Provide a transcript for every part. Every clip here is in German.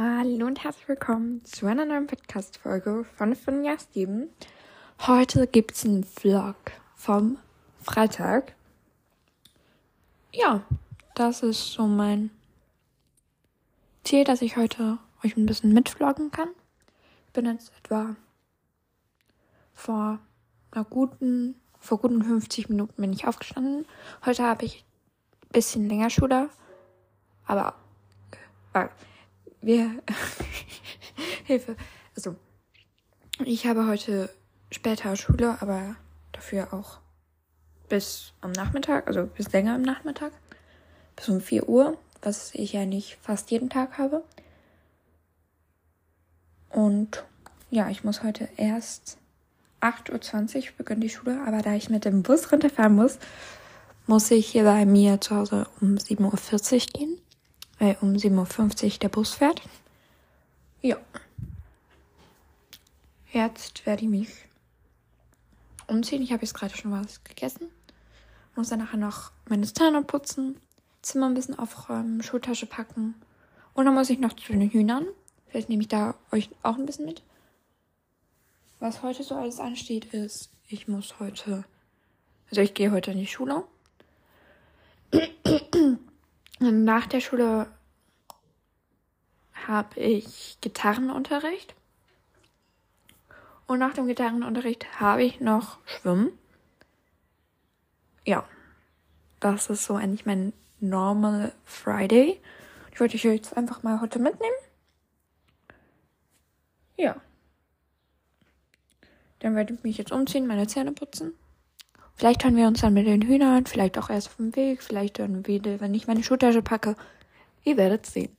Hallo und herzlich willkommen zu einer neuen Podcast-Folge von Finja Steven. Heute gibt es einen Vlog vom Freitag. Ja, das ist so mein Ziel, dass ich heute euch ein bisschen mitvloggen kann. Ich bin jetzt etwa vor einer guten, vor guten 50 Minuten bin ich aufgestanden. Heute habe ich ein bisschen länger Schule, aber äh, wir Hilfe. Also ich habe heute später Schule, aber dafür auch bis am Nachmittag, also bis länger am Nachmittag, bis um 4 Uhr, was ich ja nicht fast jeden Tag habe. Und ja, ich muss heute erst 8.20 Uhr beginnt die Schule, aber da ich mit dem Bus runterfahren muss, muss ich hier bei mir zu Hause um 7.40 Uhr gehen, weil um 7.50 Uhr der Bus fährt. Ja. Jetzt werde ich mich umziehen. Ich habe jetzt gerade schon was gegessen. Muss dann nachher noch meine Zähne putzen, Zimmer ein bisschen aufräumen, Schultasche packen. Und dann muss ich noch zu den Hühnern. Vielleicht nehme ich da euch auch ein bisschen mit. Was heute so alles ansteht, ist, ich muss heute, also ich gehe heute in die Schule. Und nach der Schule habe ich Gitarrenunterricht. Und nach dem Gitarrenunterricht habe ich noch Schwimmen. Ja, das ist so eigentlich mein Normal Friday. Ich wollte euch jetzt einfach mal heute mitnehmen. Ja. Dann werde ich mich jetzt umziehen, meine Zähne putzen. Vielleicht hören wir uns dann mit den Hühnern, vielleicht auch erst auf dem Weg, vielleicht wir wieder, wenn ich meine Schuhtasche packe. Ihr werdet sehen.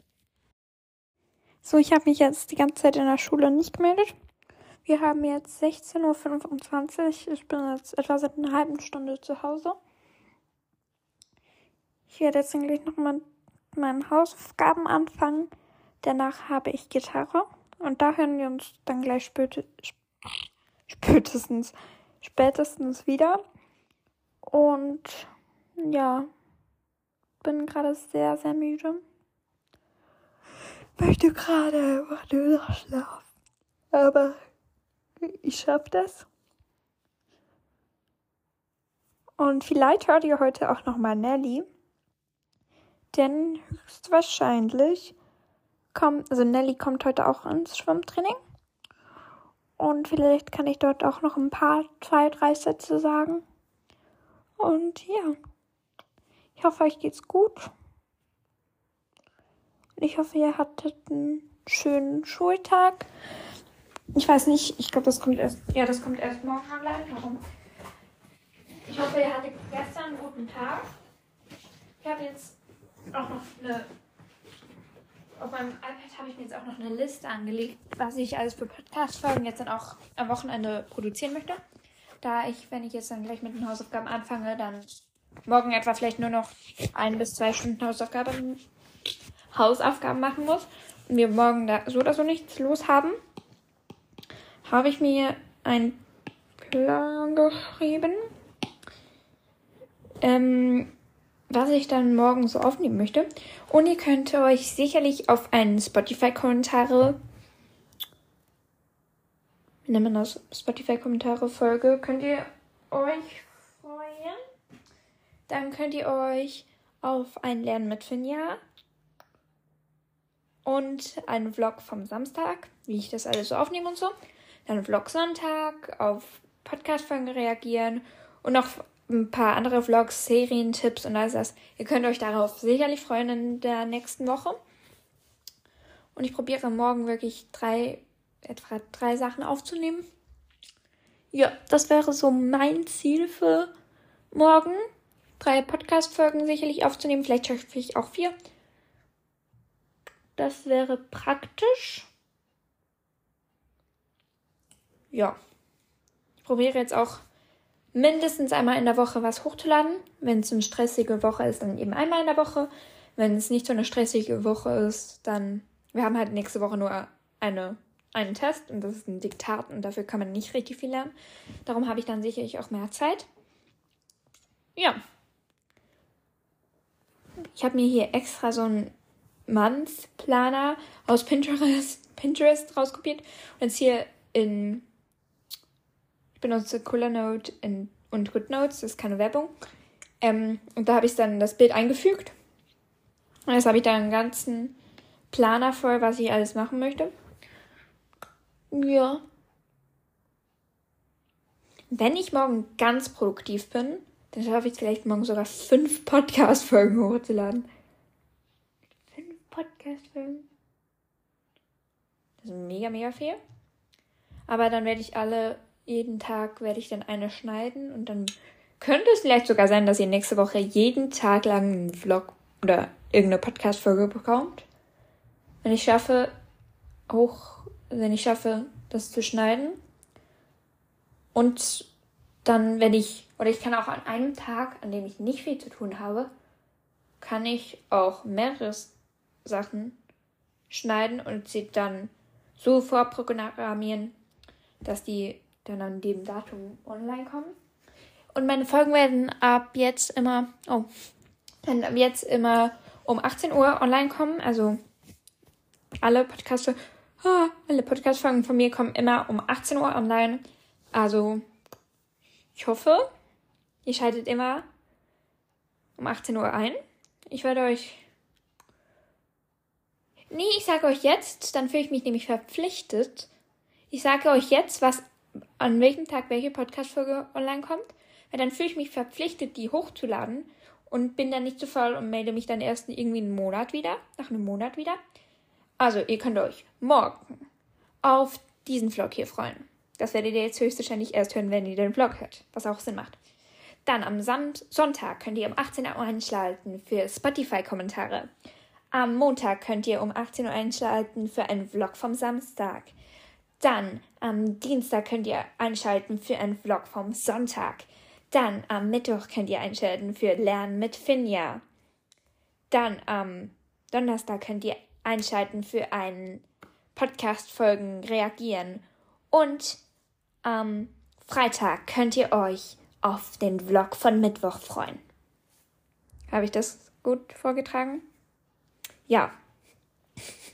So, ich habe mich jetzt die ganze Zeit in der Schule nicht gemeldet. Wir haben jetzt 16.25 Uhr. Ich bin jetzt etwa seit einer halben Stunde zu Hause. Ich werde jetzt gleich noch mit meinen Hausaufgaben anfangen. Danach habe ich Gitarre. Und da hören wir uns dann gleich spät, spätestens, spätestens wieder. Und ja, bin gerade sehr, sehr müde. Möchte gerade einfach nur noch schlafen. Aber ich schaffe das. Und vielleicht hört ihr heute auch nochmal Nelly. Denn höchstwahrscheinlich kommt, also Nelly kommt heute auch ins Schwimmtraining. Und vielleicht kann ich dort auch noch ein paar, zwei, drei Sätze sagen. Und ja, ich hoffe, euch geht's gut. Ich hoffe, ihr hattet einen schönen Schultag. Ich weiß nicht, ich glaube, das kommt erst, ja, das kommt erst morgen online. Warum? Ich hoffe, ihr hattet gestern einen guten Tag. Ich habe jetzt auch noch eine auf meinem iPad habe ich mir jetzt auch noch eine Liste angelegt, was ich alles für Podcast-Folgen jetzt dann auch am Wochenende produzieren möchte. Da ich, wenn ich jetzt dann gleich mit den Hausaufgaben anfange, dann morgen etwa vielleicht nur noch ein bis zwei Stunden Hausaufgaben, Hausaufgaben machen muss und wir morgen da so oder so nichts los haben, habe ich mir einen Plan geschrieben. Ähm, was ich dann morgen so aufnehmen möchte. Und ihr könnt euch sicherlich auf einen Spotify-Kommentare, nennt man das? Spotify-Kommentare-Folge, könnt ihr euch freuen. Dann könnt ihr euch auf ein Lernen mit Finja und einen Vlog vom Samstag, wie ich das alles so aufnehme und so. Dann Vlog Sonntag, auf Podcast-Folgen reagieren und noch ein paar andere Vlogs, Serientipps und all das. Ihr könnt euch darauf sicherlich freuen in der nächsten Woche. Und ich probiere morgen wirklich drei, etwa drei Sachen aufzunehmen. Ja, das wäre so mein Ziel für morgen. Drei Podcast-Folgen sicherlich aufzunehmen. Vielleicht schaffe ich auch vier. Das wäre praktisch. Ja. Ich probiere jetzt auch mindestens einmal in der Woche was hochzuladen. Wenn es eine stressige Woche ist, dann eben einmal in der Woche. Wenn es nicht so eine stressige Woche ist, dann. Wir haben halt nächste Woche nur eine, einen Test und das ist ein Diktat und dafür kann man nicht richtig viel lernen. Darum habe ich dann sicherlich auch mehr Zeit. Ja. Ich habe mir hier extra so ein Month Planer aus Pinterest, Pinterest rauskopiert und jetzt hier in ich benutze Colornote in, und GoodNotes, das ist keine Werbung. Ähm, und da habe ich dann das Bild eingefügt. Und jetzt habe ich da einen ganzen Planer voll, was ich alles machen möchte. Ja. Wenn ich morgen ganz produktiv bin, dann schaffe ich es vielleicht morgen sogar fünf Podcast-Folgen hochzuladen. Fünf Podcast-Folgen? Das ist mega, mega viel. Aber dann werde ich alle, jeden Tag werde ich dann eine schneiden und dann könnte es vielleicht sogar sein, dass ihr nächste Woche jeden Tag lang einen Vlog oder irgendeine Podcast-Folge bekommt. Wenn ich schaffe, auch, wenn ich schaffe, das zu schneiden. Und dann, wenn ich, oder ich kann auch an einem Tag, an dem ich nicht viel zu tun habe, kann ich auch mehrere Sachen schneiden und sie dann so vorprogrammieren, dass die dann an dem Datum online kommen. Und meine Folgen werden ab jetzt immer, oh, werden ab jetzt immer um 18 Uhr online kommen. Also alle Podcasts, oh, alle Podcast-Folgen von mir kommen immer um 18 Uhr online. Also ich hoffe, ihr schaltet immer um 18 Uhr ein. Ich werde euch. Nee, ich sage euch jetzt, dann fühle ich mich nämlich verpflichtet. Ich sage euch jetzt, was an welchem Tag welche Podcast-Folge online kommt, weil dann fühle ich mich verpflichtet, die hochzuladen und bin dann nicht zu faul und melde mich dann erst irgendwie einen Monat wieder, nach einem Monat wieder. Also, ihr könnt euch morgen auf diesen Vlog hier freuen. Das werdet ihr jetzt höchstwahrscheinlich erst hören, wenn ihr den Vlog hört, was auch Sinn macht. Dann am Sonntag könnt ihr um 18 Uhr einschalten für Spotify-Kommentare. Am Montag könnt ihr um 18 Uhr einschalten für einen Vlog vom Samstag. Dann am Dienstag könnt ihr einschalten für einen Vlog vom Sonntag. Dann am Mittwoch könnt ihr einschalten für Lernen mit Finja. Dann am Donnerstag könnt ihr einschalten für einen Podcast-Folgen reagieren. Und am Freitag könnt ihr euch auf den Vlog von Mittwoch freuen. Habe ich das gut vorgetragen? Ja.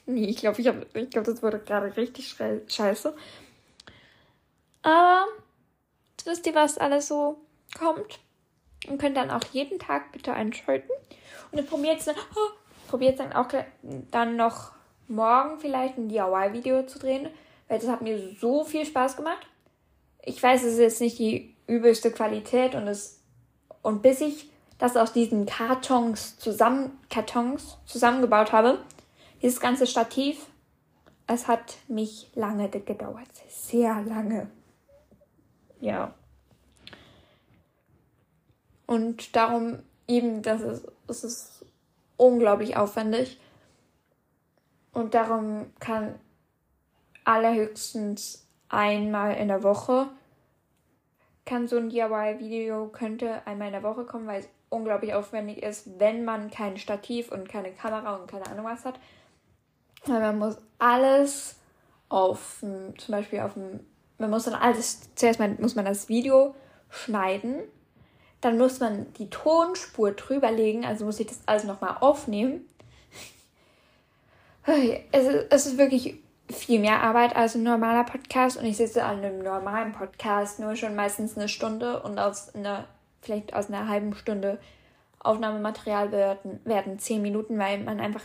Nee, ich glaube, ich, ich glaube, das wurde gerade richtig scheiße. Aber jetzt wisst ihr, was alles so kommt. Und könnt dann auch jeden Tag bitte einschalten. Und dann probiert dann, oh, probiert dann auch dann noch morgen vielleicht ein DIY-Video zu drehen, weil das hat mir so viel Spaß gemacht. Ich weiß, es ist jetzt nicht die übelste Qualität und es und bis ich das aus diesen Kartons zusammen Kartons zusammengebaut habe, dieses ganze Stativ, es hat mich lange gedauert. Sehr lange. Ja. Und darum eben, das ist, es ist unglaublich aufwendig. Und darum kann allerhöchstens einmal in der Woche kann so ein DIY-Video könnte einmal in der Woche kommen, weil unglaublich aufwendig ist, wenn man kein Stativ und keine Kamera und keine Ahnung was hat. Weil man muss alles auf, zum Beispiel auf dem, man muss dann alles, zuerst mal muss man das Video schneiden, dann muss man die Tonspur drüberlegen, also muss ich das alles nochmal aufnehmen. Es ist, es ist wirklich viel mehr Arbeit als ein normaler Podcast und ich sitze an einem normalen Podcast nur schon meistens eine Stunde und aus einer, vielleicht aus einer halben Stunde Aufnahmematerial werden, werden 10 Minuten, weil man einfach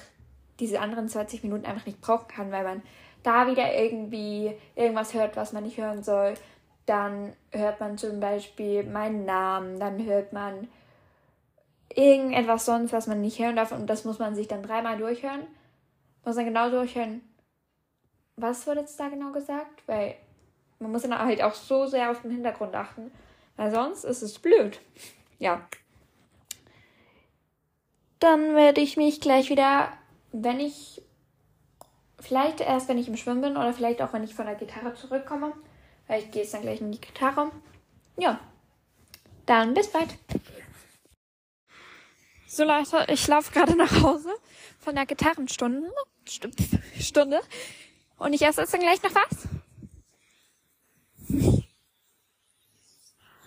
diese anderen 20 Minuten einfach nicht brauchen kann, weil man da wieder irgendwie irgendwas hört, was man nicht hören soll. Dann hört man zum Beispiel meinen Namen, dann hört man irgendetwas sonst, was man nicht hören darf und das muss man sich dann dreimal durchhören. Muss man genau durchhören, was wurde jetzt da genau gesagt, weil man muss dann halt auch so sehr auf den Hintergrund achten, weil sonst ist es blöd. Ja. Dann werde ich mich gleich wieder wenn ich, vielleicht erst, wenn ich im Schwimmen bin oder vielleicht auch, wenn ich von der Gitarre zurückkomme, weil ich gehe jetzt dann gleich in die Gitarre. Ja, dann bis bald. So Leute, ich laufe gerade nach Hause von der Gitarrenstunde. Stunde. Und ich esse jetzt dann gleich noch was.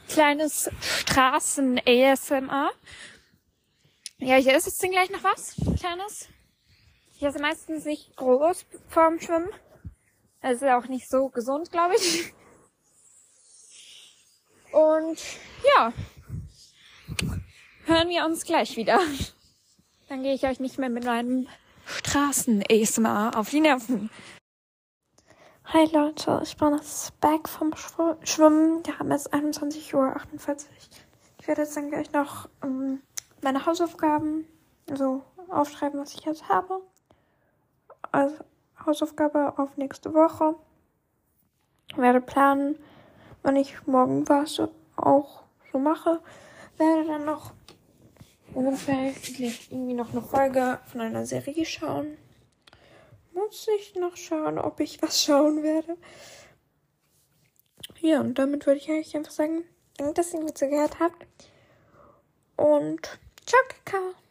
Kleines Straßen-ASMR. Ja, ich esse jetzt gleich noch was. Kleines. Ich esse meistens nicht groß vorm Schwimmen. Das ist auch nicht so gesund, glaube ich. Und ja, hören wir uns gleich wieder. Dann gehe ich euch nicht mehr mit meinem Straßen-ASMR auf die Nerven. Hi Leute, ich bin jetzt back vom Schwimmen. Wir haben jetzt 21.48 Uhr. Ich werde jetzt dann gleich noch ähm, meine Hausaufgaben, also aufschreiben, was ich jetzt habe. Also Hausaufgabe auf nächste Woche. Ich werde planen, wenn ich morgen was auch so mache. Werde dann noch ungefähr irgendwie noch eine Folge von einer Serie schauen. Muss ich noch schauen, ob ich was schauen werde. Ja, und damit würde ich eigentlich einfach sagen, danke, dass ihr mir zugehört habt. Und ciao, Kakao.